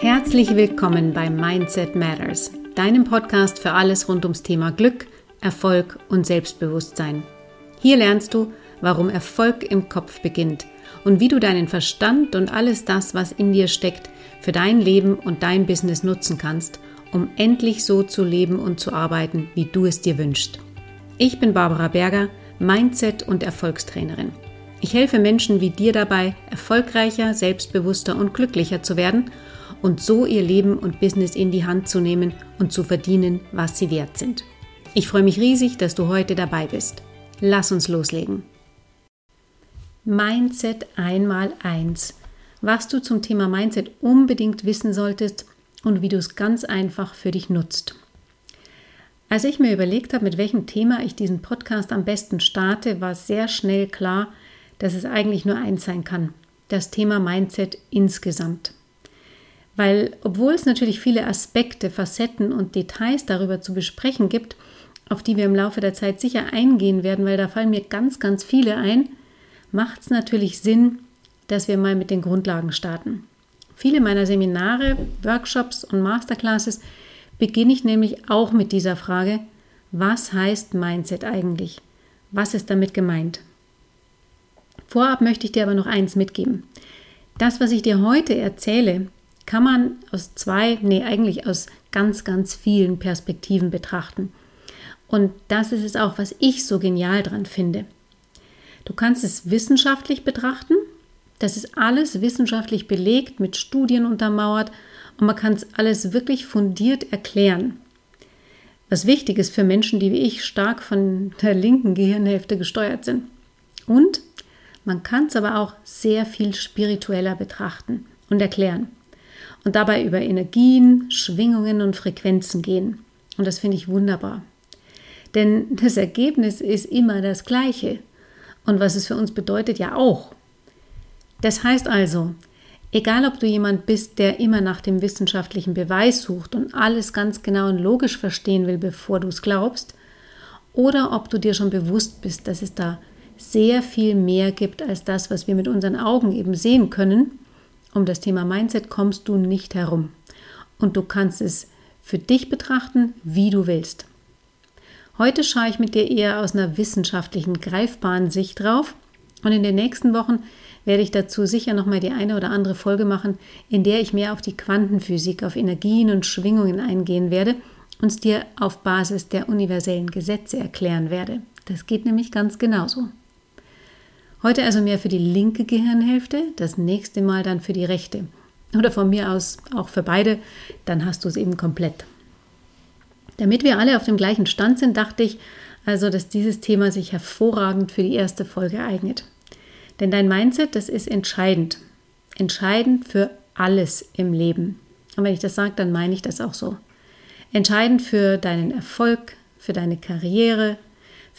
Herzlich willkommen bei Mindset Matters, deinem Podcast für alles rund ums Thema Glück, Erfolg und Selbstbewusstsein. Hier lernst du, warum Erfolg im Kopf beginnt und wie du deinen Verstand und alles das, was in dir steckt, für dein Leben und dein Business nutzen kannst, um endlich so zu leben und zu arbeiten, wie du es dir wünschst. Ich bin Barbara Berger, Mindset- und Erfolgstrainerin. Ich helfe Menschen wie dir dabei, erfolgreicher, selbstbewusster und glücklicher zu werden und so ihr Leben und Business in die Hand zu nehmen und zu verdienen, was sie wert sind. Ich freue mich riesig, dass du heute dabei bist. Lass uns loslegen. Mindset einmal eins. Was du zum Thema Mindset unbedingt wissen solltest und wie du es ganz einfach für dich nutzt. Als ich mir überlegt habe, mit welchem Thema ich diesen Podcast am besten starte, war sehr schnell klar, dass es eigentlich nur eins sein kann. Das Thema Mindset insgesamt. Weil obwohl es natürlich viele Aspekte, Facetten und Details darüber zu besprechen gibt, auf die wir im Laufe der Zeit sicher eingehen werden, weil da fallen mir ganz, ganz viele ein, macht es natürlich Sinn, dass wir mal mit den Grundlagen starten. Viele meiner Seminare, Workshops und Masterclasses beginne ich nämlich auch mit dieser Frage, was heißt Mindset eigentlich? Was ist damit gemeint? Vorab möchte ich dir aber noch eins mitgeben. Das, was ich dir heute erzähle, kann man aus zwei, nee, eigentlich aus ganz, ganz vielen Perspektiven betrachten. Und das ist es auch, was ich so genial dran finde. Du kannst es wissenschaftlich betrachten. Das ist alles wissenschaftlich belegt, mit Studien untermauert und man kann es alles wirklich fundiert erklären. Was wichtig ist für Menschen, die wie ich stark von der linken Gehirnhälfte gesteuert sind. Und man kann es aber auch sehr viel spiritueller betrachten und erklären und dabei über Energien, Schwingungen und Frequenzen gehen. Und das finde ich wunderbar. Denn das Ergebnis ist immer das gleiche. Und was es für uns bedeutet, ja auch. Das heißt also, egal ob du jemand bist, der immer nach dem wissenschaftlichen Beweis sucht und alles ganz genau und logisch verstehen will, bevor du es glaubst, oder ob du dir schon bewusst bist, dass es da sehr viel mehr gibt als das, was wir mit unseren Augen eben sehen können um das Thema Mindset kommst du nicht herum. Und du kannst es für dich betrachten, wie du willst. Heute schaue ich mit dir eher aus einer wissenschaftlichen, greifbaren Sicht drauf. Und in den nächsten Wochen werde ich dazu sicher nochmal die eine oder andere Folge machen, in der ich mehr auf die Quantenphysik, auf Energien und Schwingungen eingehen werde und es dir auf Basis der universellen Gesetze erklären werde. Das geht nämlich ganz genauso. Heute also mehr für die linke Gehirnhälfte, das nächste Mal dann für die rechte. Oder von mir aus auch für beide, dann hast du es eben komplett. Damit wir alle auf dem gleichen Stand sind, dachte ich also, dass dieses Thema sich hervorragend für die erste Folge eignet. Denn dein Mindset, das ist entscheidend. Entscheidend für alles im Leben. Und wenn ich das sage, dann meine ich das auch so. Entscheidend für deinen Erfolg, für deine Karriere,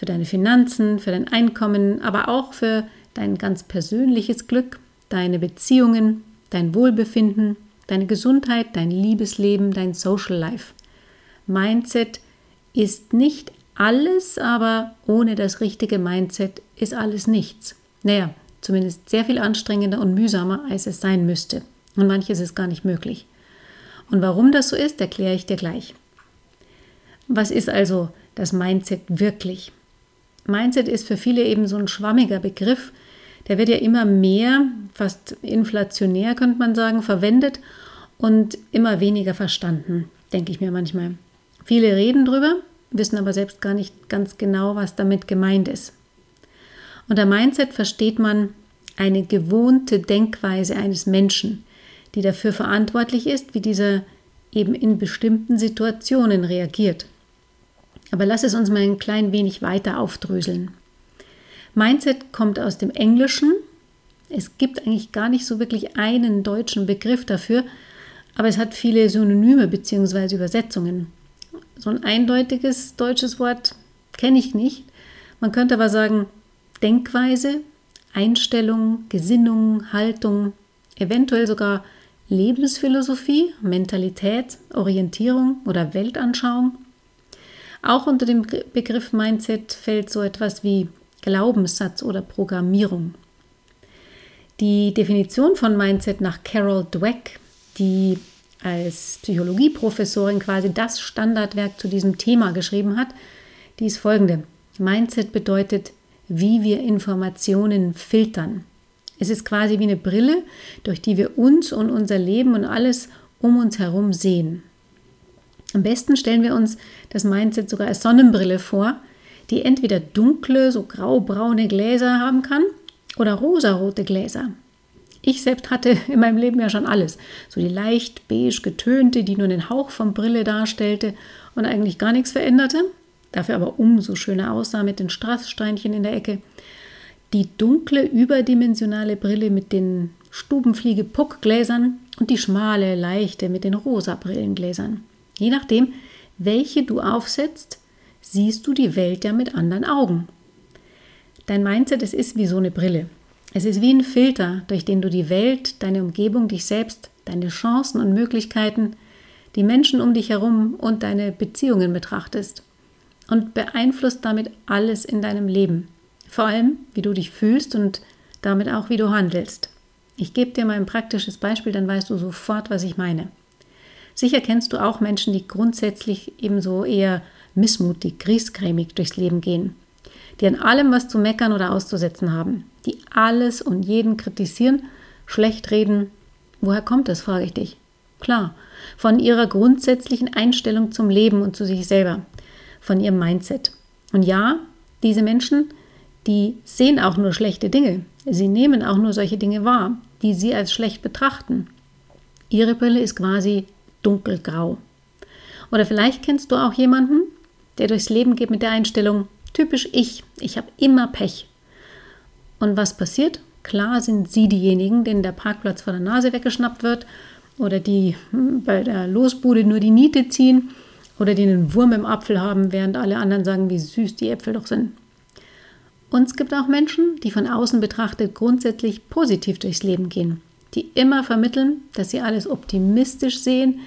für deine Finanzen, für dein Einkommen, aber auch für dein ganz persönliches Glück, deine Beziehungen, dein Wohlbefinden, deine Gesundheit, dein Liebesleben, dein Social Life. Mindset ist nicht alles, aber ohne das richtige Mindset ist alles nichts. Naja, zumindest sehr viel anstrengender und mühsamer, als es sein müsste. Und manches ist gar nicht möglich. Und warum das so ist, erkläre ich dir gleich. Was ist also das Mindset wirklich? Mindset ist für viele eben so ein schwammiger Begriff. Der wird ja immer mehr, fast inflationär könnte man sagen, verwendet und immer weniger verstanden, denke ich mir manchmal. Viele reden drüber, wissen aber selbst gar nicht ganz genau, was damit gemeint ist. Unter Mindset versteht man eine gewohnte Denkweise eines Menschen, die dafür verantwortlich ist, wie dieser eben in bestimmten Situationen reagiert. Aber lass es uns mal ein klein wenig weiter aufdröseln. Mindset kommt aus dem Englischen. Es gibt eigentlich gar nicht so wirklich einen deutschen Begriff dafür, aber es hat viele Synonyme bzw. Übersetzungen. So ein eindeutiges deutsches Wort kenne ich nicht. Man könnte aber sagen Denkweise, Einstellung, Gesinnung, Haltung, eventuell sogar Lebensphilosophie, Mentalität, Orientierung oder Weltanschauung. Auch unter dem Begriff Mindset fällt so etwas wie Glaubenssatz oder Programmierung. Die Definition von Mindset nach Carol Dweck, die als Psychologieprofessorin quasi das Standardwerk zu diesem Thema geschrieben hat, die ist folgende. Mindset bedeutet, wie wir Informationen filtern. Es ist quasi wie eine Brille, durch die wir uns und unser Leben und alles um uns herum sehen. Am besten stellen wir uns das Mindset sogar als Sonnenbrille vor, die entweder dunkle, so graubraune Gläser haben kann oder rosarote Gläser. Ich selbst hatte in meinem Leben ja schon alles. So die leicht beige getönte, die nur einen Hauch von Brille darstellte und eigentlich gar nichts veränderte, dafür aber umso schöner aussah mit den Strasssteinchen in der Ecke. Die dunkle, überdimensionale Brille mit den Stubenfliege-Puckgläsern und die schmale, leichte mit den rosa Brillengläsern. Je nachdem, welche du aufsetzt, siehst du die Welt ja mit anderen Augen. Dein Mindset, es ist wie so eine Brille. Es ist wie ein Filter, durch den du die Welt, deine Umgebung, dich selbst, deine Chancen und Möglichkeiten, die Menschen um dich herum und deine Beziehungen betrachtest und beeinflusst damit alles in deinem Leben. Vor allem, wie du dich fühlst und damit auch, wie du handelst. Ich gebe dir mal ein praktisches Beispiel, dann weißt du sofort, was ich meine. Sicher kennst du auch Menschen, die grundsätzlich ebenso eher missmutig, griesgrämig durchs Leben gehen, die an allem was zu meckern oder auszusetzen haben, die alles und jeden kritisieren, schlecht reden. Woher kommt das, frage ich dich. Klar, von ihrer grundsätzlichen Einstellung zum Leben und zu sich selber, von ihrem Mindset. Und ja, diese Menschen, die sehen auch nur schlechte Dinge. Sie nehmen auch nur solche Dinge wahr, die sie als schlecht betrachten. Ihre Brille ist quasi dunkelgrau. Oder vielleicht kennst du auch jemanden, der durchs Leben geht mit der Einstellung, typisch ich, ich habe immer Pech. Und was passiert? Klar sind sie diejenigen, denen der Parkplatz vor der Nase weggeschnappt wird oder die hm, bei der Losbude nur die Niete ziehen oder die einen Wurm im Apfel haben, während alle anderen sagen, wie süß die Äpfel doch sind. Und es gibt auch Menschen, die von außen betrachtet grundsätzlich positiv durchs Leben gehen, die immer vermitteln, dass sie alles optimistisch sehen,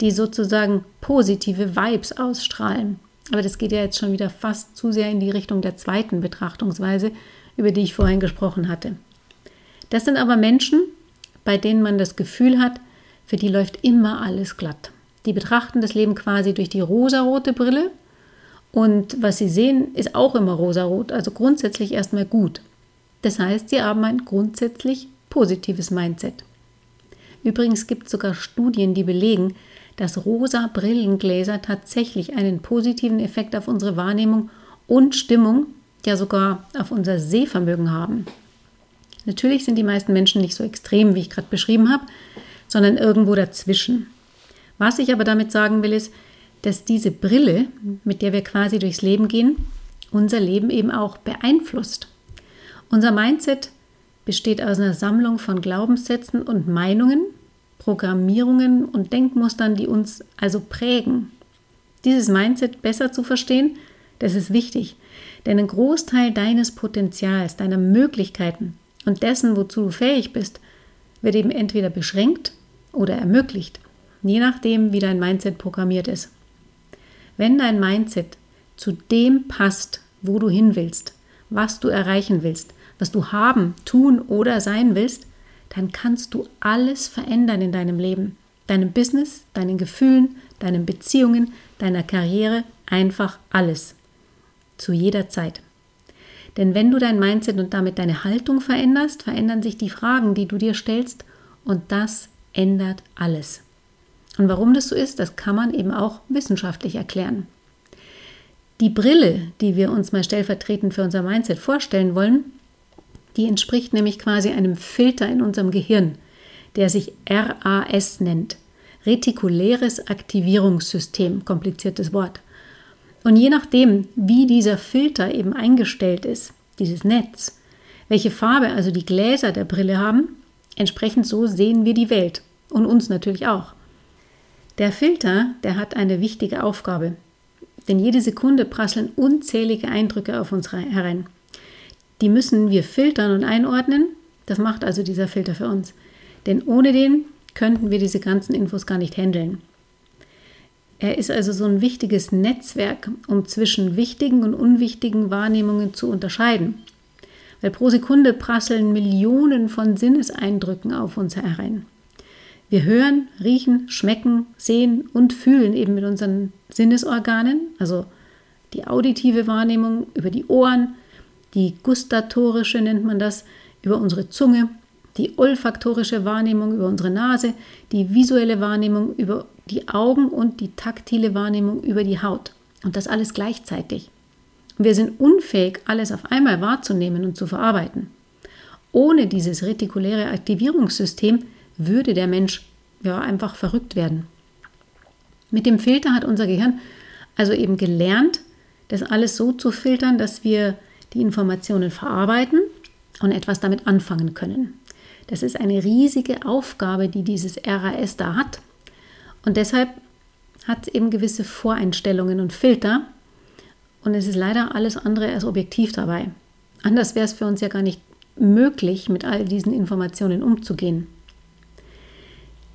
die sozusagen positive Vibes ausstrahlen. Aber das geht ja jetzt schon wieder fast zu sehr in die Richtung der zweiten Betrachtungsweise, über die ich vorhin gesprochen hatte. Das sind aber Menschen, bei denen man das Gefühl hat, für die läuft immer alles glatt. Die betrachten das Leben quasi durch die rosarote Brille und was sie sehen, ist auch immer rosarot, also grundsätzlich erstmal gut. Das heißt, sie haben ein grundsätzlich positives Mindset. Übrigens gibt es sogar Studien, die belegen, dass rosa Brillengläser tatsächlich einen positiven Effekt auf unsere Wahrnehmung und Stimmung, ja sogar auf unser Sehvermögen haben. Natürlich sind die meisten Menschen nicht so extrem, wie ich gerade beschrieben habe, sondern irgendwo dazwischen. Was ich aber damit sagen will, ist, dass diese Brille, mit der wir quasi durchs Leben gehen, unser Leben eben auch beeinflusst. Unser Mindset besteht aus einer Sammlung von Glaubenssätzen und Meinungen, Programmierungen und Denkmustern, die uns also prägen. Dieses Mindset besser zu verstehen, das ist wichtig, denn ein Großteil deines Potenzials, deiner Möglichkeiten und dessen, wozu du fähig bist, wird eben entweder beschränkt oder ermöglicht, je nachdem, wie dein Mindset programmiert ist. Wenn dein Mindset zu dem passt, wo du hin willst, was du erreichen willst, was du haben, tun oder sein willst, dann kannst du alles verändern in deinem Leben. Deinem Business, deinen Gefühlen, deinen Beziehungen, deiner Karriere, einfach alles. Zu jeder Zeit. Denn wenn du dein Mindset und damit deine Haltung veränderst, verändern sich die Fragen, die du dir stellst und das ändert alles. Und warum das so ist, das kann man eben auch wissenschaftlich erklären. Die Brille, die wir uns mal stellvertretend für unser Mindset vorstellen wollen, die entspricht nämlich quasi einem Filter in unserem Gehirn, der sich RAS nennt. Retikuläres Aktivierungssystem, kompliziertes Wort. Und je nachdem, wie dieser Filter eben eingestellt ist, dieses Netz, welche Farbe also die Gläser der Brille haben, entsprechend so sehen wir die Welt und uns natürlich auch. Der Filter, der hat eine wichtige Aufgabe, denn jede Sekunde prasseln unzählige Eindrücke auf uns herein. Die müssen wir filtern und einordnen. Das macht also dieser Filter für uns. Denn ohne den könnten wir diese ganzen Infos gar nicht handeln. Er ist also so ein wichtiges Netzwerk, um zwischen wichtigen und unwichtigen Wahrnehmungen zu unterscheiden. Weil pro Sekunde prasseln Millionen von Sinneseindrücken auf uns herein. Wir hören, riechen, schmecken, sehen und fühlen eben mit unseren Sinnesorganen, also die auditive Wahrnehmung über die Ohren, die gustatorische nennt man das über unsere Zunge, die olfaktorische Wahrnehmung über unsere Nase, die visuelle Wahrnehmung über die Augen und die taktile Wahrnehmung über die Haut. Und das alles gleichzeitig. Wir sind unfähig, alles auf einmal wahrzunehmen und zu verarbeiten. Ohne dieses retikuläre Aktivierungssystem würde der Mensch ja einfach verrückt werden. Mit dem Filter hat unser Gehirn also eben gelernt, das alles so zu filtern, dass wir die Informationen verarbeiten und etwas damit anfangen können. Das ist eine riesige Aufgabe, die dieses RAS da hat. Und deshalb hat es eben gewisse Voreinstellungen und Filter. Und es ist leider alles andere als objektiv dabei. Anders wäre es für uns ja gar nicht möglich, mit all diesen Informationen umzugehen.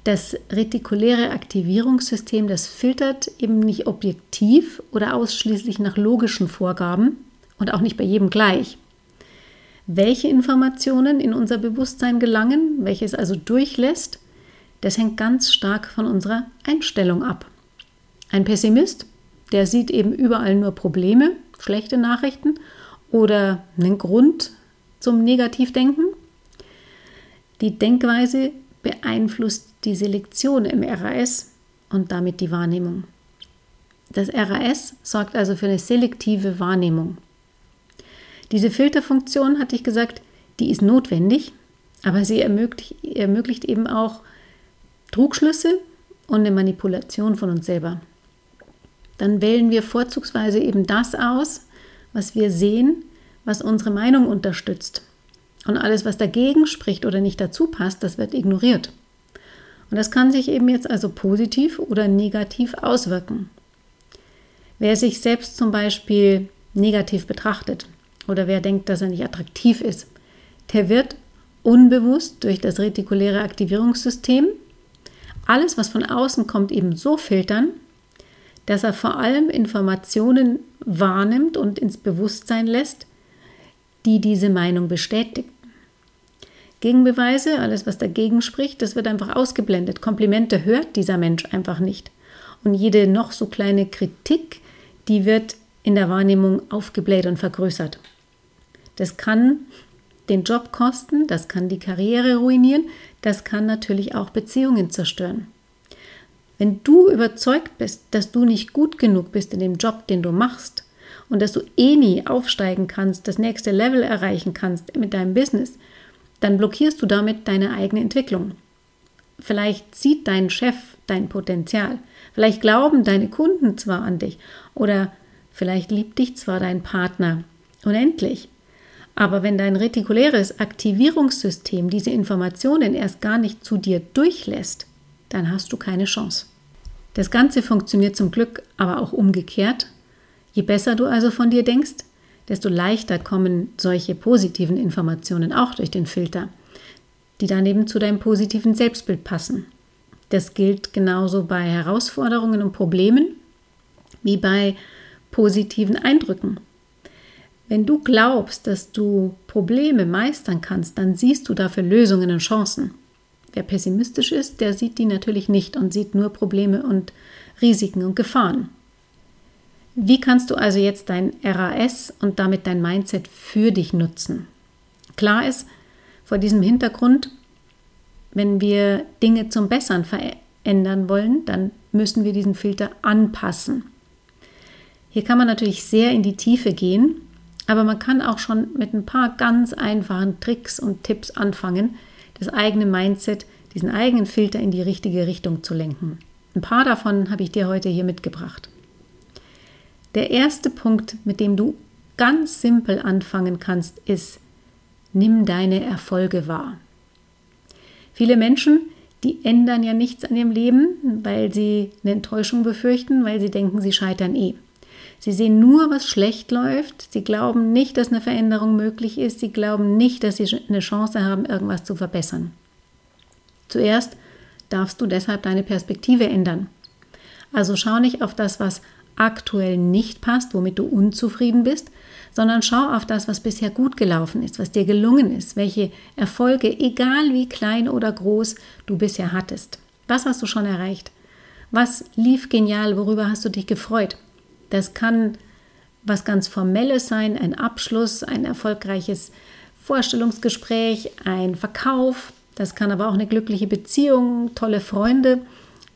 Das retikuläre Aktivierungssystem, das filtert eben nicht objektiv oder ausschließlich nach logischen Vorgaben und auch nicht bei jedem gleich. Welche Informationen in unser Bewusstsein gelangen, welches also durchlässt, das hängt ganz stark von unserer Einstellung ab. Ein Pessimist, der sieht eben überall nur Probleme, schlechte Nachrichten oder einen Grund zum Negativdenken. Die Denkweise beeinflusst die Selektion im RAS und damit die Wahrnehmung. Das RAS sorgt also für eine selektive Wahrnehmung. Diese Filterfunktion, hatte ich gesagt, die ist notwendig, aber sie ermöglicht, ermöglicht eben auch Trugschlüsse und eine Manipulation von uns selber. Dann wählen wir vorzugsweise eben das aus, was wir sehen, was unsere Meinung unterstützt. Und alles, was dagegen spricht oder nicht dazu passt, das wird ignoriert. Und das kann sich eben jetzt also positiv oder negativ auswirken. Wer sich selbst zum Beispiel negativ betrachtet oder wer denkt, dass er nicht attraktiv ist, der wird unbewusst durch das retikuläre Aktivierungssystem alles, was von außen kommt, eben so filtern, dass er vor allem Informationen wahrnimmt und ins Bewusstsein lässt, die diese Meinung bestätigt. Gegenbeweise, alles was dagegen spricht, das wird einfach ausgeblendet. Komplimente hört dieser Mensch einfach nicht. Und jede noch so kleine Kritik, die wird in der Wahrnehmung aufgebläht und vergrößert. Das kann den Job kosten, das kann die Karriere ruinieren, das kann natürlich auch Beziehungen zerstören. Wenn du überzeugt bist, dass du nicht gut genug bist in dem Job, den du machst und dass du eh nie aufsteigen kannst, das nächste Level erreichen kannst mit deinem Business, dann blockierst du damit deine eigene Entwicklung. Vielleicht sieht dein Chef dein Potenzial. Vielleicht glauben deine Kunden zwar an dich oder vielleicht liebt dich zwar dein Partner unendlich. Aber wenn dein retikuläres Aktivierungssystem diese Informationen erst gar nicht zu dir durchlässt, dann hast du keine Chance. Das Ganze funktioniert zum Glück aber auch umgekehrt. Je besser du also von dir denkst, desto leichter kommen solche positiven Informationen auch durch den Filter, die dann eben zu deinem positiven Selbstbild passen. Das gilt genauso bei Herausforderungen und Problemen wie bei positiven Eindrücken. Wenn du glaubst, dass du Probleme meistern kannst, dann siehst du dafür Lösungen und Chancen. Wer pessimistisch ist, der sieht die natürlich nicht und sieht nur Probleme und Risiken und Gefahren. Wie kannst du also jetzt dein RAS und damit dein Mindset für dich nutzen? Klar ist, vor diesem Hintergrund, wenn wir Dinge zum Bessern verändern wollen, dann müssen wir diesen Filter anpassen. Hier kann man natürlich sehr in die Tiefe gehen, aber man kann auch schon mit ein paar ganz einfachen Tricks und Tipps anfangen, das eigene Mindset, diesen eigenen Filter in die richtige Richtung zu lenken. Ein paar davon habe ich dir heute hier mitgebracht. Der erste Punkt, mit dem du ganz simpel anfangen kannst, ist, nimm deine Erfolge wahr. Viele Menschen, die ändern ja nichts an ihrem Leben, weil sie eine Enttäuschung befürchten, weil sie denken, sie scheitern eh. Sie sehen nur, was schlecht läuft. Sie glauben nicht, dass eine Veränderung möglich ist. Sie glauben nicht, dass sie eine Chance haben, irgendwas zu verbessern. Zuerst darfst du deshalb deine Perspektive ändern. Also schau nicht auf das, was aktuell nicht passt, womit du unzufrieden bist, sondern schau auf das, was bisher gut gelaufen ist, was dir gelungen ist, welche Erfolge, egal wie klein oder groß, du bisher hattest. Was hast du schon erreicht? Was lief genial? Worüber hast du dich gefreut? Das kann was ganz Formelles sein, ein Abschluss, ein erfolgreiches Vorstellungsgespräch, ein Verkauf. Das kann aber auch eine glückliche Beziehung, tolle Freunde,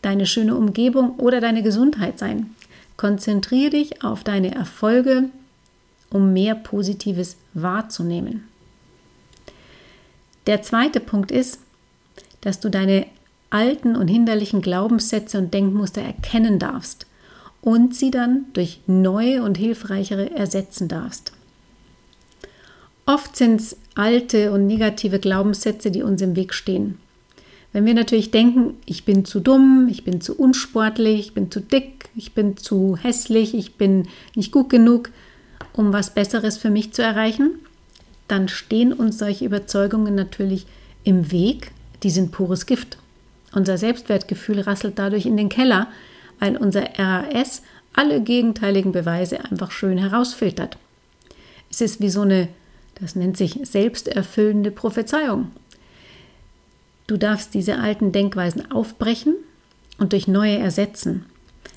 deine schöne Umgebung oder deine Gesundheit sein. Konzentriere dich auf deine Erfolge, um mehr Positives wahrzunehmen. Der zweite Punkt ist, dass du deine alten und hinderlichen Glaubenssätze und Denkmuster erkennen darfst und sie dann durch neue und hilfreichere ersetzen darfst. Oft sind es alte und negative Glaubenssätze, die uns im Weg stehen. Wenn wir natürlich denken, ich bin zu dumm, ich bin zu unsportlich, ich bin zu dick, ich bin zu hässlich, ich bin nicht gut genug, um was Besseres für mich zu erreichen, dann stehen uns solche Überzeugungen natürlich im Weg. Die sind pures Gift. Unser Selbstwertgefühl rasselt dadurch in den Keller, weil unser RAS alle gegenteiligen Beweise einfach schön herausfiltert. Es ist wie so eine, das nennt sich selbsterfüllende Prophezeiung. Du darfst diese alten Denkweisen aufbrechen und durch neue ersetzen,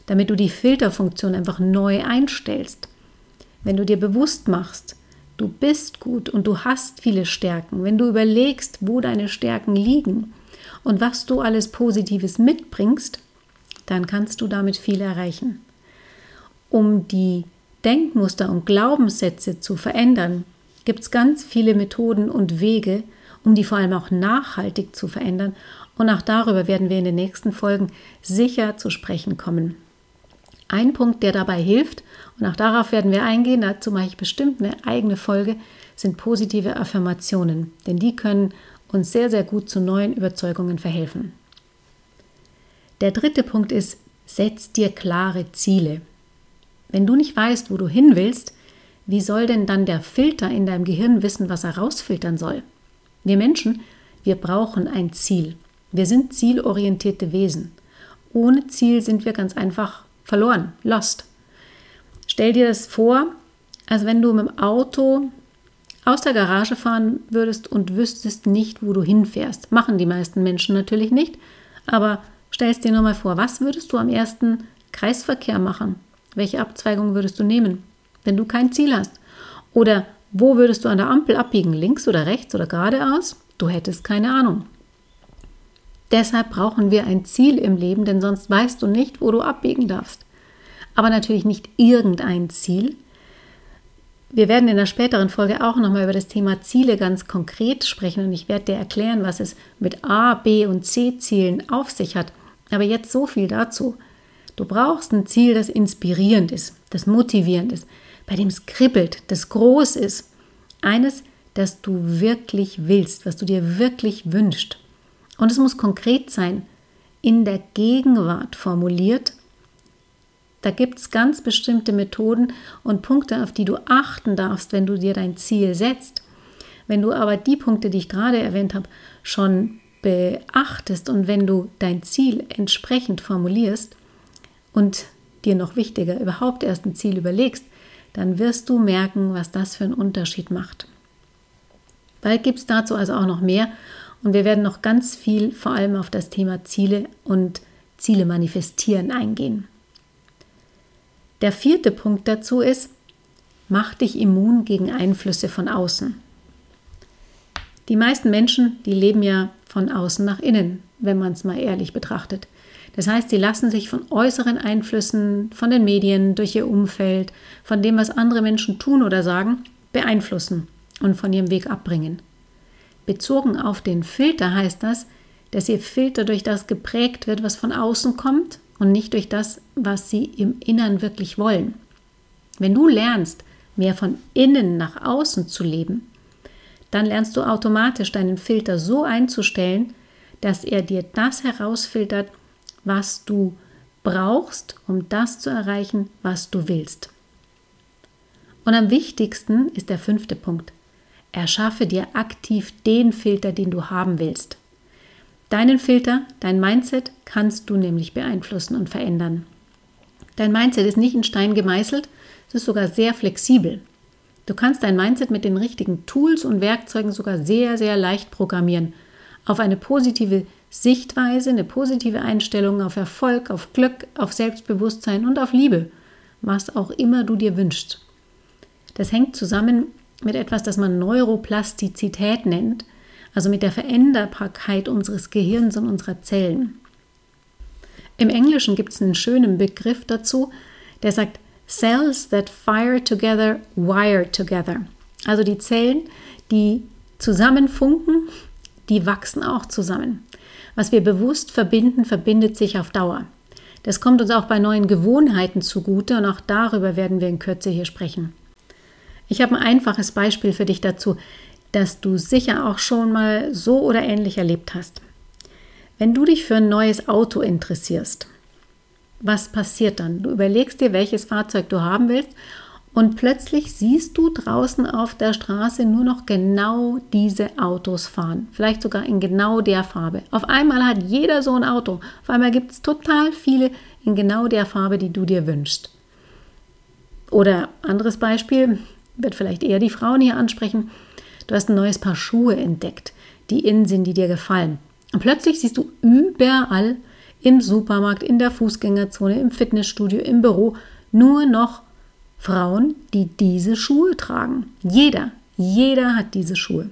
damit du die Filterfunktion einfach neu einstellst. Wenn du dir bewusst machst, du bist gut und du hast viele Stärken, wenn du überlegst, wo deine Stärken liegen und was du alles Positives mitbringst, dann kannst du damit viel erreichen. Um die Denkmuster und Glaubenssätze zu verändern, gibt es ganz viele Methoden und Wege, um die vor allem auch nachhaltig zu verändern. Und auch darüber werden wir in den nächsten Folgen sicher zu sprechen kommen. Ein Punkt, der dabei hilft, und auch darauf werden wir eingehen, dazu mache ich bestimmt eine eigene Folge, sind positive Affirmationen, denn die können uns sehr, sehr gut zu neuen Überzeugungen verhelfen. Der dritte Punkt ist, setz dir klare Ziele. Wenn du nicht weißt, wo du hin willst, wie soll denn dann der Filter in deinem Gehirn wissen, was er rausfiltern soll? Wir Menschen, wir brauchen ein Ziel. Wir sind zielorientierte Wesen. Ohne Ziel sind wir ganz einfach verloren, lost. Stell dir das vor, als wenn du mit dem Auto aus der Garage fahren würdest und wüsstest nicht, wo du hinfährst. Machen die meisten Menschen natürlich nicht, aber Stellst dir nur mal vor, was würdest du am ersten Kreisverkehr machen? Welche Abzweigung würdest du nehmen, wenn du kein Ziel hast? Oder wo würdest du an der Ampel abbiegen? Links oder rechts oder geradeaus? Du hättest keine Ahnung. Deshalb brauchen wir ein Ziel im Leben, denn sonst weißt du nicht, wo du abbiegen darfst. Aber natürlich nicht irgendein Ziel. Wir werden in der späteren Folge auch nochmal über das Thema Ziele ganz konkret sprechen und ich werde dir erklären, was es mit A, B und C Zielen auf sich hat. Aber jetzt so viel dazu. Du brauchst ein Ziel, das inspirierend ist, das motivierend ist, bei dem es kribbelt, das groß ist. Eines, das du wirklich willst, was du dir wirklich wünschst. Und es muss konkret sein, in der Gegenwart formuliert. Da gibt es ganz bestimmte Methoden und Punkte, auf die du achten darfst, wenn du dir dein Ziel setzt. Wenn du aber die Punkte, die ich gerade erwähnt habe, schon beachtest und wenn du dein Ziel entsprechend formulierst und dir noch wichtiger überhaupt erst ein Ziel überlegst, dann wirst du merken, was das für einen Unterschied macht. Bald gibt es dazu also auch noch mehr und wir werden noch ganz viel vor allem auf das Thema Ziele und Ziele manifestieren eingehen. Der vierte Punkt dazu ist, mach dich immun gegen Einflüsse von außen. Die meisten Menschen, die leben ja von außen nach innen, wenn man es mal ehrlich betrachtet. Das heißt, sie lassen sich von äußeren Einflüssen, von den Medien, durch ihr Umfeld, von dem, was andere Menschen tun oder sagen, beeinflussen und von ihrem Weg abbringen. Bezogen auf den Filter heißt das, dass ihr Filter durch das geprägt wird, was von außen kommt und nicht durch das, was sie im Innern wirklich wollen. Wenn du lernst, mehr von innen nach außen zu leben, dann lernst du automatisch deinen Filter so einzustellen, dass er dir das herausfiltert, was du brauchst, um das zu erreichen, was du willst. Und am wichtigsten ist der fünfte Punkt. Erschaffe dir aktiv den Filter, den du haben willst. Deinen Filter, dein Mindset kannst du nämlich beeinflussen und verändern. Dein Mindset ist nicht in Stein gemeißelt, es ist sogar sehr flexibel. Du kannst dein Mindset mit den richtigen Tools und Werkzeugen sogar sehr, sehr leicht programmieren auf eine positive Sichtweise, eine positive Einstellung auf Erfolg, auf Glück, auf Selbstbewusstsein und auf Liebe, was auch immer du dir wünschst. Das hängt zusammen mit etwas, das man Neuroplastizität nennt, also mit der Veränderbarkeit unseres Gehirns und unserer Zellen. Im Englischen gibt es einen schönen Begriff dazu, der sagt, Cells that fire together wire together. Also die Zellen, die zusammen funken, die wachsen auch zusammen. Was wir bewusst verbinden, verbindet sich auf Dauer. Das kommt uns auch bei neuen Gewohnheiten zugute und auch darüber werden wir in Kürze hier sprechen. Ich habe ein einfaches Beispiel für dich dazu, das du sicher auch schon mal so oder ähnlich erlebt hast. Wenn du dich für ein neues Auto interessierst, was passiert dann? Du überlegst dir, welches Fahrzeug du haben willst und plötzlich siehst du draußen auf der Straße nur noch genau diese Autos fahren. Vielleicht sogar in genau der Farbe. Auf einmal hat jeder so ein Auto. Auf einmal gibt es total viele in genau der Farbe, die du dir wünschst. Oder anderes Beispiel, wird vielleicht eher die Frauen hier ansprechen. Du hast ein neues Paar Schuhe entdeckt, die innen sind, die dir gefallen. Und plötzlich siehst du überall im Supermarkt, in der Fußgängerzone, im Fitnessstudio, im Büro nur noch Frauen, die diese Schuhe tragen. Jeder, jeder hat diese Schuhe.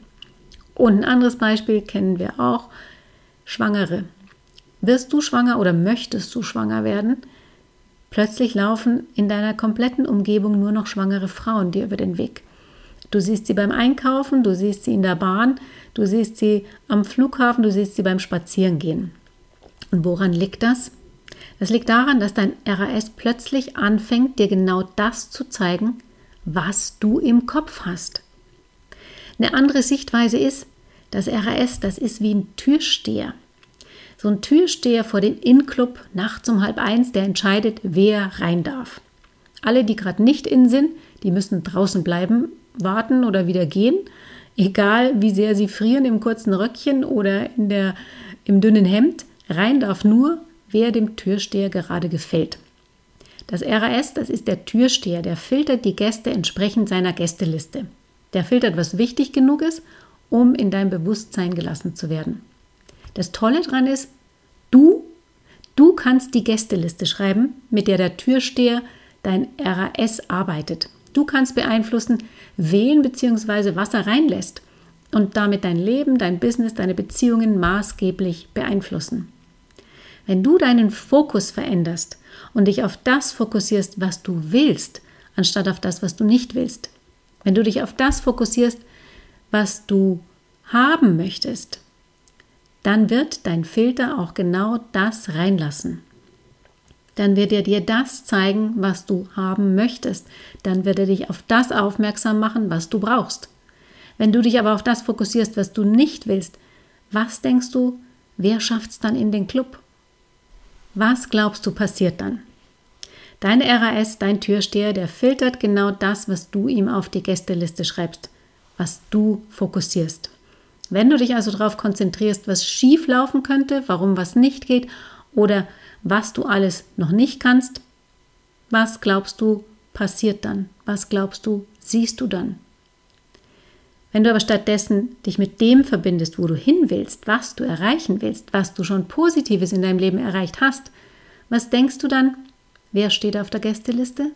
Und ein anderes Beispiel kennen wir auch, Schwangere. Wirst du schwanger oder möchtest du schwanger werden? Plötzlich laufen in deiner kompletten Umgebung nur noch schwangere Frauen dir über den Weg. Du siehst sie beim Einkaufen, du siehst sie in der Bahn, du siehst sie am Flughafen, du siehst sie beim Spazierengehen. Und woran liegt das? Das liegt daran, dass dein RAS plötzlich anfängt, dir genau das zu zeigen, was du im Kopf hast. Eine andere Sichtweise ist, das RAS, das ist wie ein Türsteher. So ein Türsteher vor dem In-Club nachts um halb eins, der entscheidet, wer rein darf. Alle, die gerade nicht in sind, die müssen draußen bleiben, warten oder wieder gehen, egal wie sehr sie frieren im kurzen Röckchen oder in der, im dünnen Hemd. Rein darf nur, wer dem Türsteher gerade gefällt. Das RAS, das ist der Türsteher, der filtert die Gäste entsprechend seiner Gästeliste. Der filtert, was wichtig genug ist, um in dein Bewusstsein gelassen zu werden. Das Tolle daran ist, du, du kannst die Gästeliste schreiben, mit der der Türsteher dein RAS arbeitet. Du kannst beeinflussen, wen bzw. was er reinlässt und damit dein Leben, dein Business, deine Beziehungen maßgeblich beeinflussen. Wenn du deinen Fokus veränderst und dich auf das fokussierst, was du willst, anstatt auf das, was du nicht willst, wenn du dich auf das fokussierst, was du haben möchtest, dann wird dein Filter auch genau das reinlassen. Dann wird er dir das zeigen, was du haben möchtest. Dann wird er dich auf das aufmerksam machen, was du brauchst. Wenn du dich aber auf das fokussierst, was du nicht willst, was denkst du, wer schafft es dann in den Club? Was glaubst du passiert dann? Dein RAS, dein Türsteher, der filtert genau das, was du ihm auf die Gästeliste schreibst, was du fokussierst. Wenn du dich also darauf konzentrierst, was schief laufen könnte, warum was nicht geht oder was du alles noch nicht kannst, was glaubst du passiert dann? Was glaubst du siehst du dann? Wenn du aber stattdessen dich mit dem verbindest, wo du hin willst, was du erreichen willst, was du schon Positives in deinem Leben erreicht hast, was denkst du dann? Wer steht auf der Gästeliste?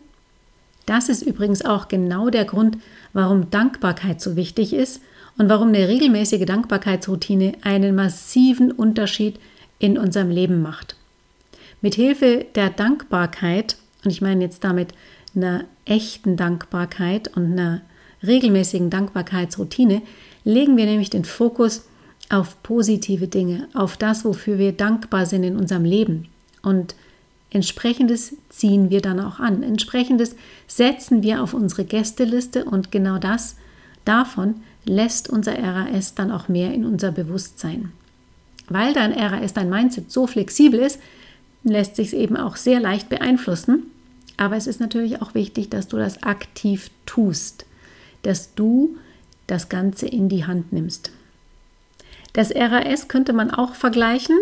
Das ist übrigens auch genau der Grund, warum Dankbarkeit so wichtig ist und warum eine regelmäßige Dankbarkeitsroutine einen massiven Unterschied in unserem Leben macht. Mit Hilfe der Dankbarkeit, und ich meine jetzt damit einer echten Dankbarkeit und einer regelmäßigen Dankbarkeitsroutine legen wir nämlich den Fokus auf positive Dinge, auf das, wofür wir dankbar sind in unserem Leben. Und entsprechendes ziehen wir dann auch an. Entsprechendes setzen wir auf unsere Gästeliste und genau das davon lässt unser RAS dann auch mehr in unser Bewusstsein. Weil dein RAS, dein Mindset so flexibel ist, lässt sich es eben auch sehr leicht beeinflussen. Aber es ist natürlich auch wichtig, dass du das aktiv tust dass du das Ganze in die Hand nimmst. Das RAS könnte man auch vergleichen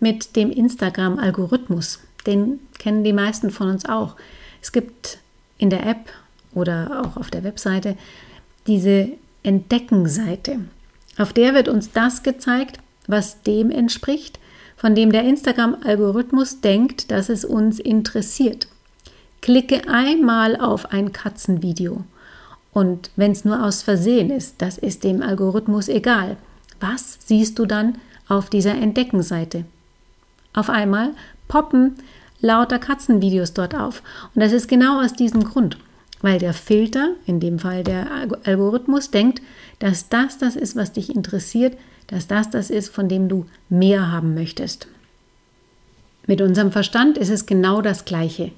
mit dem Instagram-Algorithmus. Den kennen die meisten von uns auch. Es gibt in der App oder auch auf der Webseite diese Entdecken-Seite. Auf der wird uns das gezeigt, was dem entspricht, von dem der Instagram-Algorithmus denkt, dass es uns interessiert. Klicke einmal auf ein Katzenvideo. Und wenn es nur aus Versehen ist, das ist dem Algorithmus egal. Was siehst du dann auf dieser Entdeckenseite? Auf einmal poppen lauter Katzenvideos dort auf. Und das ist genau aus diesem Grund, weil der Filter, in dem Fall der Algorithmus, denkt, dass das das ist, was dich interessiert, dass das das ist, von dem du mehr haben möchtest. Mit unserem Verstand ist es genau das Gleiche.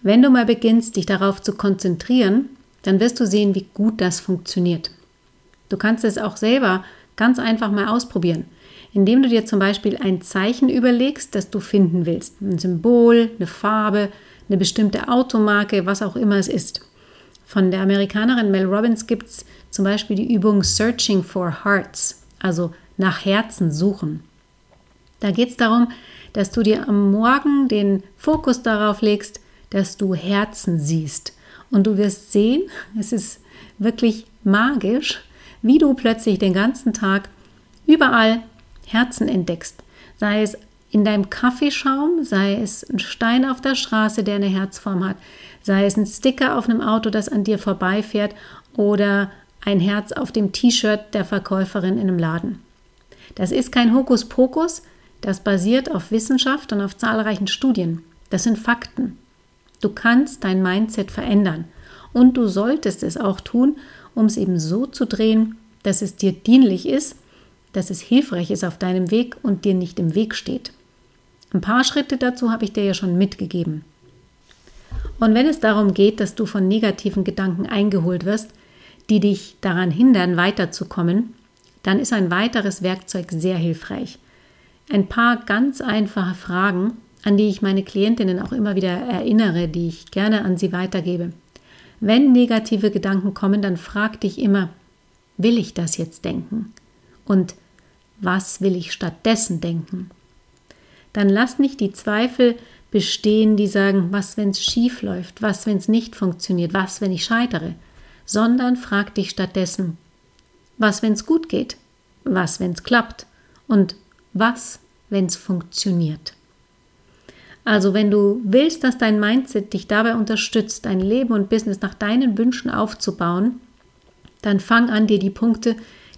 Wenn du mal beginnst, dich darauf zu konzentrieren, dann wirst du sehen, wie gut das funktioniert. Du kannst es auch selber ganz einfach mal ausprobieren, indem du dir zum Beispiel ein Zeichen überlegst, das du finden willst. Ein Symbol, eine Farbe, eine bestimmte Automarke, was auch immer es ist. Von der Amerikanerin Mel Robbins gibt es zum Beispiel die Übung Searching for Hearts also nach Herzen suchen. Da geht es darum, dass du dir am Morgen den Fokus darauf legst, dass du Herzen siehst. Und du wirst sehen, es ist wirklich magisch, wie du plötzlich den ganzen Tag überall Herzen entdeckst. Sei es in deinem Kaffeeschaum, sei es ein Stein auf der Straße, der eine Herzform hat, sei es ein Sticker auf einem Auto, das an dir vorbeifährt oder ein Herz auf dem T-Shirt der Verkäuferin in einem Laden. Das ist kein Hokuspokus, das basiert auf Wissenschaft und auf zahlreichen Studien. Das sind Fakten. Du kannst dein Mindset verändern und du solltest es auch tun, um es eben so zu drehen, dass es dir dienlich ist, dass es hilfreich ist auf deinem Weg und dir nicht im Weg steht. Ein paar Schritte dazu habe ich dir ja schon mitgegeben. Und wenn es darum geht, dass du von negativen Gedanken eingeholt wirst, die dich daran hindern, weiterzukommen, dann ist ein weiteres Werkzeug sehr hilfreich. Ein paar ganz einfache Fragen, an die ich meine Klientinnen auch immer wieder erinnere, die ich gerne an sie weitergebe. Wenn negative Gedanken kommen, dann frag dich immer, will ich das jetzt denken? Und was will ich stattdessen denken? Dann lass nicht die Zweifel bestehen, die sagen, was, wenn es schief läuft, was, wenn es nicht funktioniert, was, wenn ich scheitere, sondern frag dich stattdessen, was, wenn es gut geht? Was, wenn es klappt? Und was, wenn es funktioniert? Also wenn du willst, dass dein Mindset dich dabei unterstützt, dein Leben und Business nach deinen Wünschen aufzubauen, dann fang an, dir die Punkte,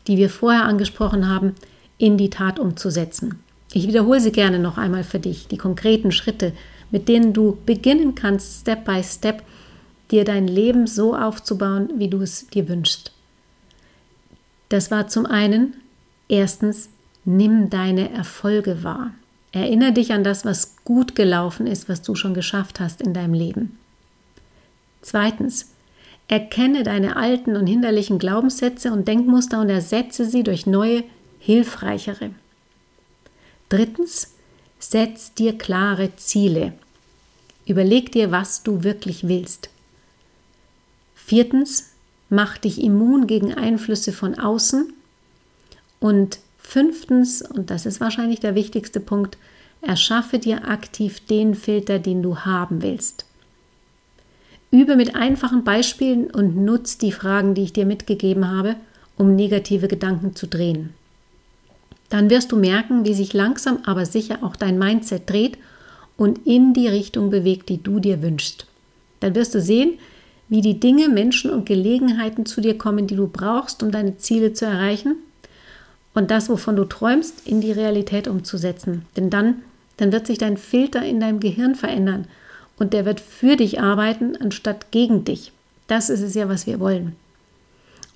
die wir vorher angesprochen haben, in die Tat umzusetzen. Ich wiederhole sie gerne noch einmal für dich, die konkreten Schritte, mit denen du beginnen kannst, Step by Step, dir dein Leben so aufzubauen, wie du es dir wünschst. Das war zum einen, erstens, nimm deine Erfolge wahr. Erinnere dich an das, was gut gelaufen ist, was du schon geschafft hast in deinem Leben. Zweitens, erkenne deine alten und hinderlichen Glaubenssätze und Denkmuster und ersetze sie durch neue, hilfreichere. Drittens, setz dir klare Ziele. Überleg dir, was du wirklich willst. Viertens, mach dich immun gegen Einflüsse von außen. Und fünftens, und das ist wahrscheinlich der wichtigste Punkt, erschaffe dir aktiv den Filter, den du haben willst. Übe mit einfachen Beispielen und nutz die Fragen, die ich dir mitgegeben habe, um negative Gedanken zu drehen. Dann wirst du merken, wie sich langsam aber sicher auch dein Mindset dreht und in die Richtung bewegt, die du dir wünschst. Dann wirst du sehen, wie die Dinge, Menschen und Gelegenheiten zu dir kommen, die du brauchst, um deine Ziele zu erreichen und das, wovon du träumst, in die Realität umzusetzen. Denn dann, dann wird sich dein Filter in deinem Gehirn verändern und der wird für dich arbeiten, anstatt gegen dich. Das ist es ja, was wir wollen.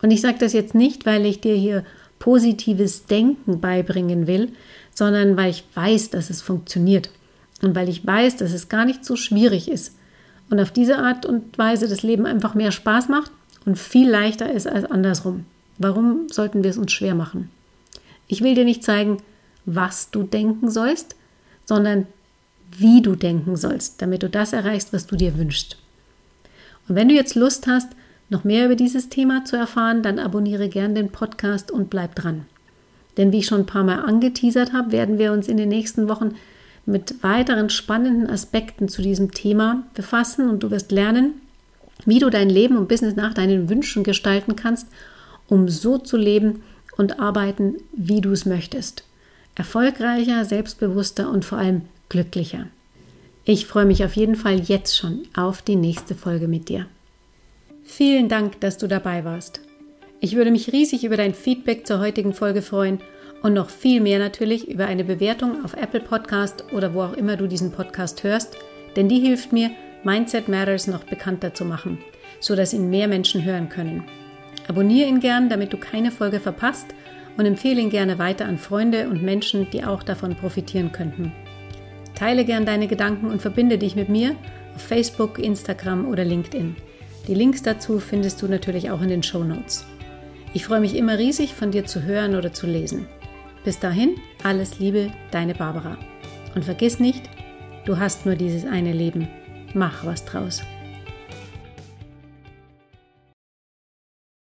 Und ich sage das jetzt nicht, weil ich dir hier positives Denken beibringen will, sondern weil ich weiß, dass es funktioniert und weil ich weiß, dass es gar nicht so schwierig ist und auf diese Art und Weise das Leben einfach mehr Spaß macht und viel leichter ist als andersrum. Warum sollten wir es uns schwer machen? Ich will dir nicht zeigen, was du denken sollst, sondern wie du denken sollst, damit du das erreichst, was du dir wünschst. Und wenn du jetzt Lust hast, noch mehr über dieses Thema zu erfahren, dann abonniere gern den Podcast und bleib dran. Denn wie ich schon ein paar Mal angeteasert habe, werden wir uns in den nächsten Wochen mit weiteren spannenden Aspekten zu diesem Thema befassen und du wirst lernen, wie du dein Leben und Business nach deinen Wünschen gestalten kannst, um so zu leben und arbeiten, wie du es möchtest. erfolgreicher, selbstbewusster und vor allem glücklicher. Ich freue mich auf jeden Fall jetzt schon auf die nächste Folge mit dir. Vielen Dank, dass du dabei warst. Ich würde mich riesig über dein Feedback zur heutigen Folge freuen und noch viel mehr natürlich über eine Bewertung auf Apple Podcast oder wo auch immer du diesen Podcast hörst, denn die hilft mir, Mindset Matters noch bekannter zu machen, sodass ihn mehr Menschen hören können. Abonniere ihn gern, damit du keine Folge verpasst und empfehle ihn gerne weiter an Freunde und Menschen, die auch davon profitieren könnten. Teile gern deine Gedanken und verbinde dich mit mir auf Facebook, Instagram oder LinkedIn. Die Links dazu findest du natürlich auch in den Show Notes. Ich freue mich immer riesig, von dir zu hören oder zu lesen. Bis dahin, alles Liebe, deine Barbara. Und vergiss nicht, du hast nur dieses eine Leben. Mach was draus.